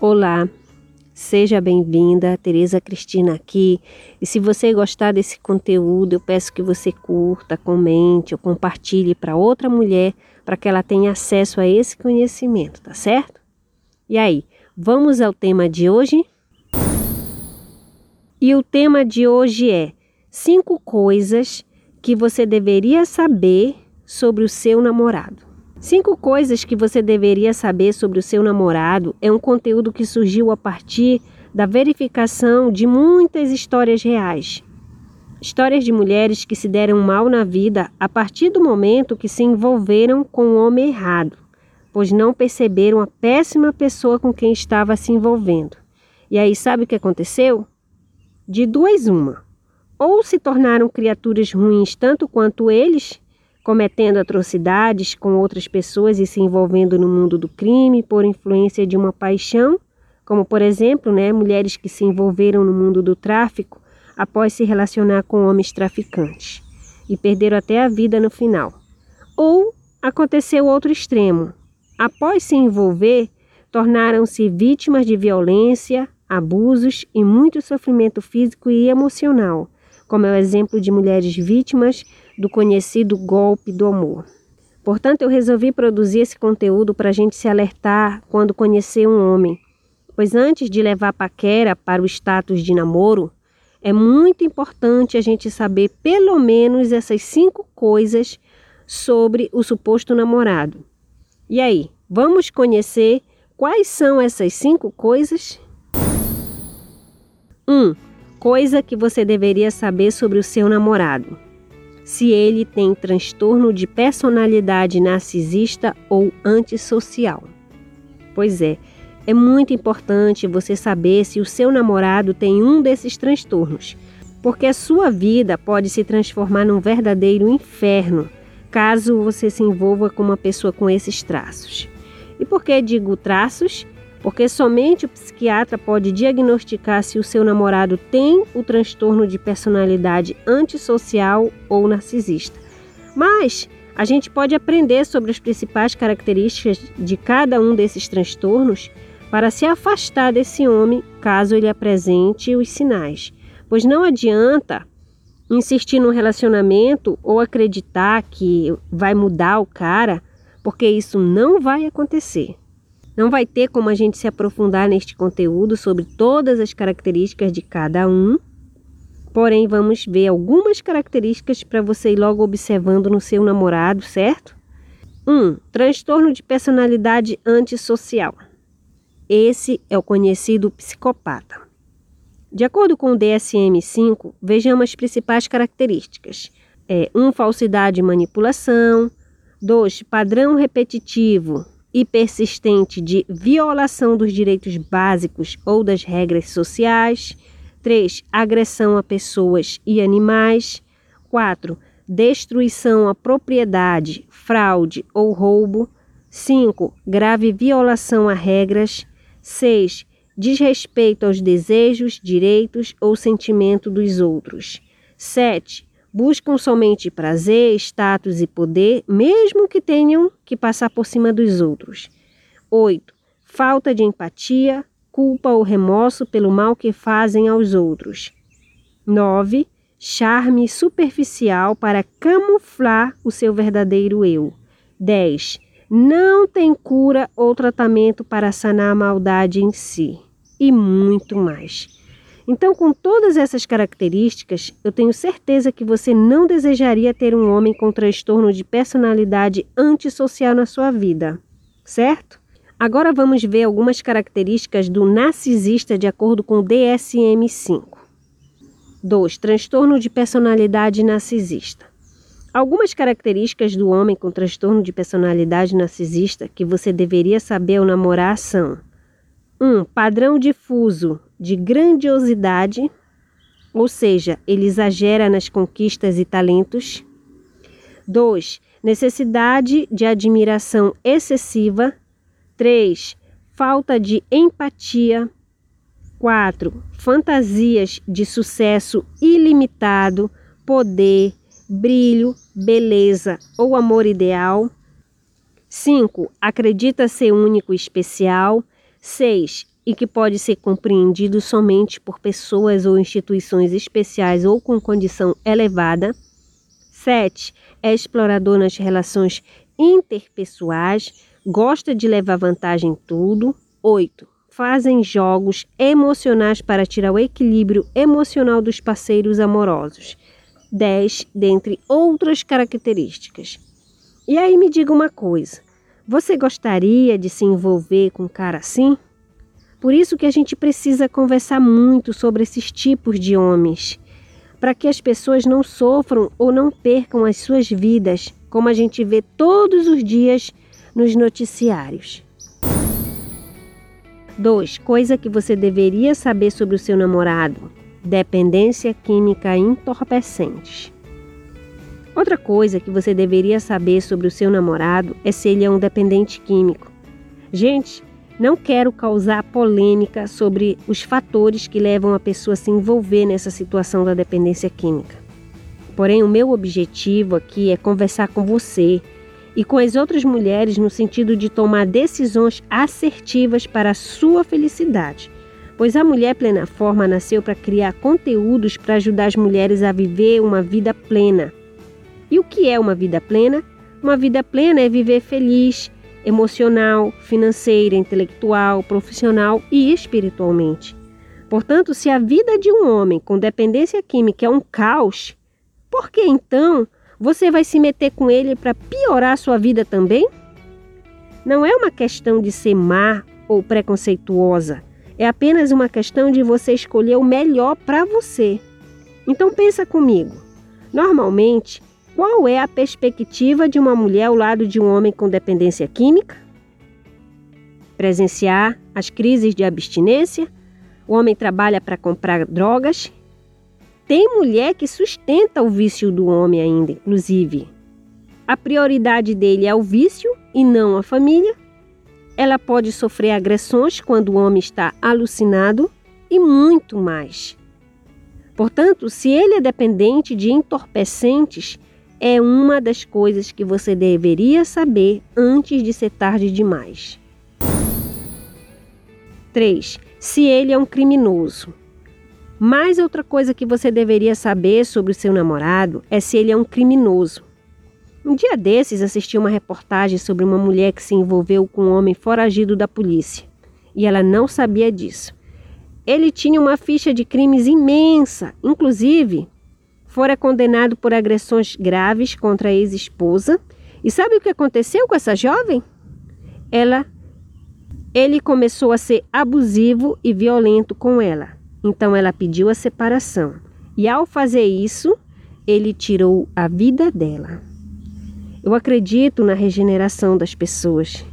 Olá, seja bem-vinda, Tereza Cristina aqui. E se você gostar desse conteúdo, eu peço que você curta, comente ou compartilhe para outra mulher para que ela tenha acesso a esse conhecimento, tá certo? E aí, vamos ao tema de hoje? E o tema de hoje é cinco coisas que você deveria saber sobre o seu namorado. Cinco coisas que você deveria saber sobre o seu namorado é um conteúdo que surgiu a partir da verificação de muitas histórias reais. Histórias de mulheres que se deram mal na vida a partir do momento que se envolveram com o homem errado, pois não perceberam a péssima pessoa com quem estava se envolvendo. E aí, sabe o que aconteceu? De duas, uma. Ou se tornaram criaturas ruins tanto quanto eles, cometendo atrocidades com outras pessoas e se envolvendo no mundo do crime por influência de uma paixão, como por exemplo, né, mulheres que se envolveram no mundo do tráfico após se relacionar com homens traficantes e perderam até a vida no final. Ou aconteceu outro extremo. Após se envolver, tornaram-se vítimas de violência, abusos e muito sofrimento físico e emocional, como é o exemplo de mulheres vítimas do conhecido golpe do amor. Portanto, eu resolvi produzir esse conteúdo para a gente se alertar quando conhecer um homem, pois antes de levar paquera para o status de namoro, é muito importante a gente saber pelo menos essas cinco coisas sobre o suposto namorado. E aí, vamos conhecer quais são essas cinco coisas? 1. Um, coisa que você deveria saber sobre o seu namorado se ele tem transtorno de personalidade narcisista ou antissocial. Pois é, é muito importante você saber se o seu namorado tem um desses transtornos, porque a sua vida pode se transformar num verdadeiro inferno caso você se envolva com uma pessoa com esses traços. E por que digo traços? Porque somente o psiquiatra pode diagnosticar se o seu namorado tem o transtorno de personalidade antissocial ou narcisista. Mas a gente pode aprender sobre as principais características de cada um desses transtornos para se afastar desse homem caso ele apresente os sinais. Pois não adianta insistir no relacionamento ou acreditar que vai mudar o cara, porque isso não vai acontecer. Não vai ter como a gente se aprofundar neste conteúdo sobre todas as características de cada um, porém vamos ver algumas características para você ir logo observando no seu namorado, certo? 1. Um, transtorno de personalidade antissocial. Esse é o conhecido psicopata. De acordo com o DSM-5, vejamos as principais características. É, 1. Um, falsidade e manipulação. 2. Padrão repetitivo, e persistente de violação dos direitos básicos ou das regras sociais. 3. Agressão a pessoas e animais. 4. Destruição à propriedade, fraude ou roubo. 5. Grave violação a regras. 6. Desrespeito aos desejos, direitos ou sentimento dos outros. 7 buscam somente prazer, status e poder, mesmo que tenham que passar por cima dos outros. 8. Falta de empatia, culpa ou remorso pelo mal que fazem aos outros. 9. Charme superficial para camuflar o seu verdadeiro eu. 10. Não tem cura ou tratamento para sanar a maldade em si. E muito mais. Então, com todas essas características, eu tenho certeza que você não desejaria ter um homem com transtorno de personalidade antissocial na sua vida, certo? Agora vamos ver algumas características do narcisista de acordo com o DSM-5. 2. Transtorno de personalidade narcisista. Algumas características do homem com transtorno de personalidade narcisista que você deveria saber ao namorar são: 1. Um, padrão difuso de grandiosidade, ou seja, ele exagera nas conquistas e talentos. 2. Necessidade de admiração excessiva. 3. Falta de empatia. 4. Fantasias de sucesso ilimitado, poder, brilho, beleza ou amor ideal. 5. Acredita ser único e especial. 6 e que pode ser compreendido somente por pessoas ou instituições especiais ou com condição elevada. 7. É explorador nas relações interpessoais, gosta de levar vantagem em tudo. 8. Fazem jogos emocionais para tirar o equilíbrio emocional dos parceiros amorosos. 10. Dentre outras características. E aí me diga uma coisa: você gostaria de se envolver com um cara assim? Por isso que a gente precisa conversar muito sobre esses tipos de homens, para que as pessoas não sofram ou não percam as suas vidas, como a gente vê todos os dias nos noticiários. 2. Coisa que você deveria saber sobre o seu namorado: dependência química entorpecente. Outra coisa que você deveria saber sobre o seu namorado é se ele é um dependente químico. Gente, não quero causar polêmica sobre os fatores que levam a pessoa a se envolver nessa situação da dependência química. Porém, o meu objetivo aqui é conversar com você e com as outras mulheres no sentido de tomar decisões assertivas para a sua felicidade. Pois a Mulher Plena Forma nasceu para criar conteúdos para ajudar as mulheres a viver uma vida plena. E o que é uma vida plena? Uma vida plena é viver feliz, emocional, financeira, intelectual, profissional e espiritualmente. Portanto, se a vida de um homem com dependência química é um caos, por que então você vai se meter com ele para piorar sua vida também? Não é uma questão de ser má ou preconceituosa, é apenas uma questão de você escolher o melhor para você. Então pensa comigo. Normalmente, qual é a perspectiva de uma mulher ao lado de um homem com dependência química? Presenciar as crises de abstinência? O homem trabalha para comprar drogas? Tem mulher que sustenta o vício do homem ainda, inclusive. A prioridade dele é o vício e não a família. Ela pode sofrer agressões quando o homem está alucinado e muito mais. Portanto, se ele é dependente de entorpecentes, é uma das coisas que você deveria saber antes de ser tarde demais. 3. Se ele é um criminoso. Mais outra coisa que você deveria saber sobre o seu namorado é se ele é um criminoso. Um dia desses assisti uma reportagem sobre uma mulher que se envolveu com um homem foragido da polícia e ela não sabia disso. Ele tinha uma ficha de crimes imensa, inclusive fora condenado por agressões graves contra a ex-esposa. E sabe o que aconteceu com essa jovem? Ela ele começou a ser abusivo e violento com ela. Então ela pediu a separação. E ao fazer isso, ele tirou a vida dela. Eu acredito na regeneração das pessoas.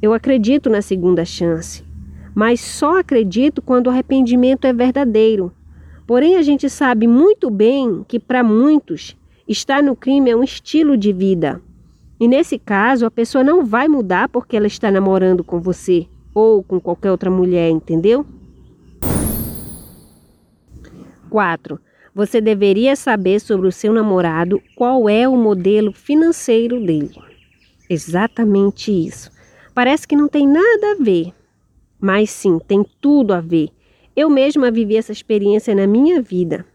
Eu acredito na segunda chance. Mas só acredito quando o arrependimento é verdadeiro Porém, a gente sabe muito bem que para muitos estar no crime é um estilo de vida. E nesse caso, a pessoa não vai mudar porque ela está namorando com você ou com qualquer outra mulher, entendeu? 4. Você deveria saber sobre o seu namorado qual é o modelo financeiro dele. Exatamente isso. Parece que não tem nada a ver, mas sim, tem tudo a ver. Eu mesma vivi essa experiência na minha vida.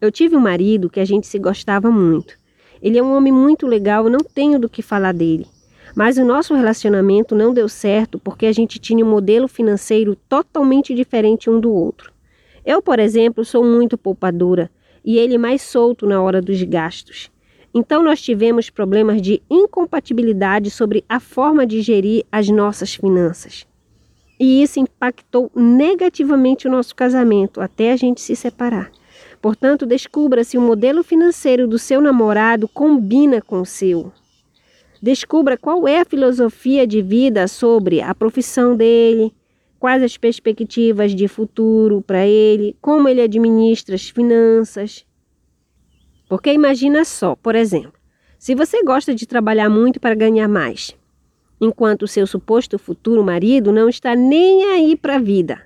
Eu tive um marido que a gente se gostava muito. Ele é um homem muito legal, não tenho do que falar dele. Mas o nosso relacionamento não deu certo porque a gente tinha um modelo financeiro totalmente diferente um do outro. Eu, por exemplo, sou muito poupadora e ele mais solto na hora dos gastos. Então nós tivemos problemas de incompatibilidade sobre a forma de gerir as nossas finanças. E isso impactou negativamente o nosso casamento até a gente se separar. Portanto, descubra se o modelo financeiro do seu namorado combina com o seu. Descubra qual é a filosofia de vida sobre a profissão dele, quais as perspectivas de futuro para ele, como ele administra as finanças. Porque imagina só, por exemplo, se você gosta de trabalhar muito para ganhar mais, enquanto seu suposto futuro marido não está nem aí para a vida.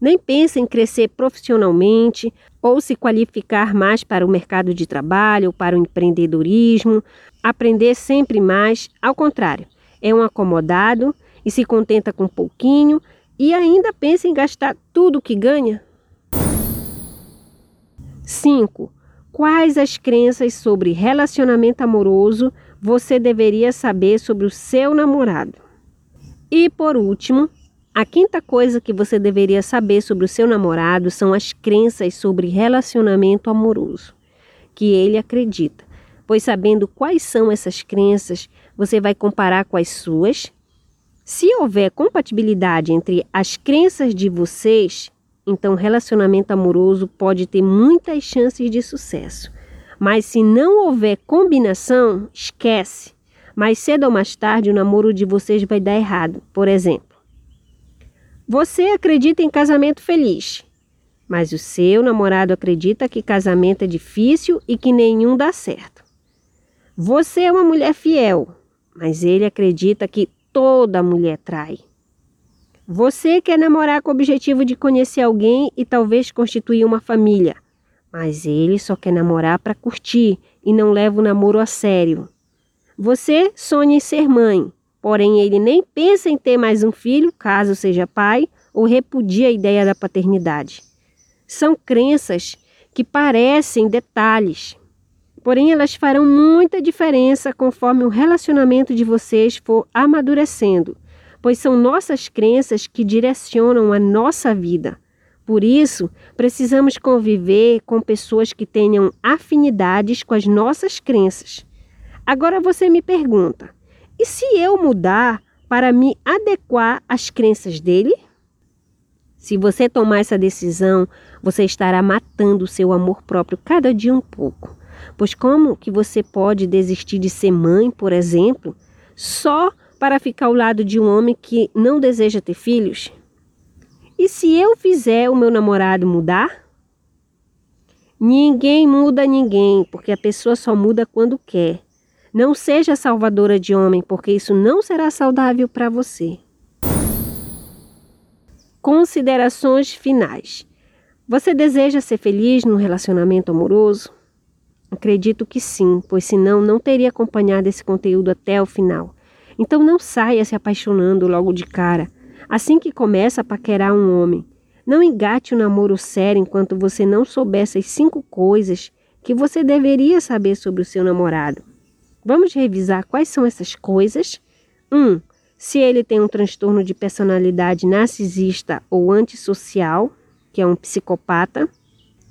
Nem pensa em crescer profissionalmente ou se qualificar mais para o mercado de trabalho ou para o empreendedorismo, aprender sempre mais. Ao contrário, é um acomodado e se contenta com pouquinho, e ainda pensa em gastar tudo o que ganha? 5. Quais as crenças sobre relacionamento amoroso você deveria saber sobre o seu namorado? E por último, a quinta coisa que você deveria saber sobre o seu namorado são as crenças sobre relacionamento amoroso que ele acredita. Pois sabendo quais são essas crenças, você vai comparar com as suas. Se houver compatibilidade entre as crenças de vocês, então relacionamento amoroso pode ter muitas chances de sucesso. Mas se não houver combinação, esquece. Mais cedo ou mais tarde o namoro de vocês vai dar errado. Por exemplo, você acredita em casamento feliz, mas o seu namorado acredita que casamento é difícil e que nenhum dá certo. Você é uma mulher fiel, mas ele acredita que toda mulher trai. Você quer namorar com o objetivo de conhecer alguém e talvez constituir uma família, mas ele só quer namorar para curtir e não leva o namoro a sério. Você sonha em ser mãe, Porém, ele nem pensa em ter mais um filho, caso seja pai, ou repudia a ideia da paternidade. São crenças que parecem detalhes, porém elas farão muita diferença conforme o relacionamento de vocês for amadurecendo, pois são nossas crenças que direcionam a nossa vida. Por isso, precisamos conviver com pessoas que tenham afinidades com as nossas crenças. Agora você me pergunta: e se eu mudar para me adequar às crenças dele? Se você tomar essa decisão, você estará matando o seu amor próprio cada dia um pouco. Pois como que você pode desistir de ser mãe, por exemplo, só para ficar ao lado de um homem que não deseja ter filhos? E se eu fizer o meu namorado mudar? Ninguém muda ninguém, porque a pessoa só muda quando quer. Não seja salvadora de homem, porque isso não será saudável para você. Considerações finais. Você deseja ser feliz no relacionamento amoroso? Acredito que sim, pois senão não teria acompanhado esse conteúdo até o final. Então não saia se apaixonando logo de cara, assim que começa a paquerar um homem. Não engate o um namoro sério enquanto você não souber essas cinco coisas que você deveria saber sobre o seu namorado. Vamos revisar quais são essas coisas. 1. Um, se ele tem um transtorno de personalidade narcisista ou antissocial, que é um psicopata.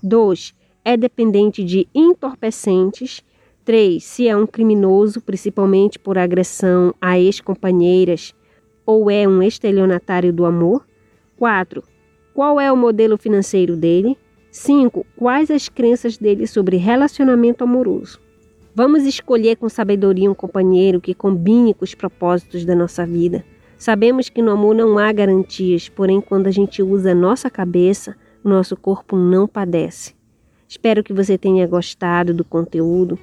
2. É dependente de entorpecentes. 3. Se é um criminoso, principalmente por agressão a ex-companheiras ou é um estelionatário do amor. 4. Qual é o modelo financeiro dele? 5. Quais as crenças dele sobre relacionamento amoroso? Vamos escolher com sabedoria um companheiro que combine com os propósitos da nossa vida. Sabemos que no amor não há garantias, porém, quando a gente usa a nossa cabeça, o nosso corpo não padece. Espero que você tenha gostado do conteúdo.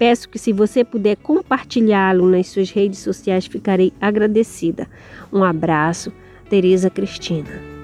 Peço que, se você puder compartilhá-lo nas suas redes sociais, ficarei agradecida. Um abraço, Tereza Cristina.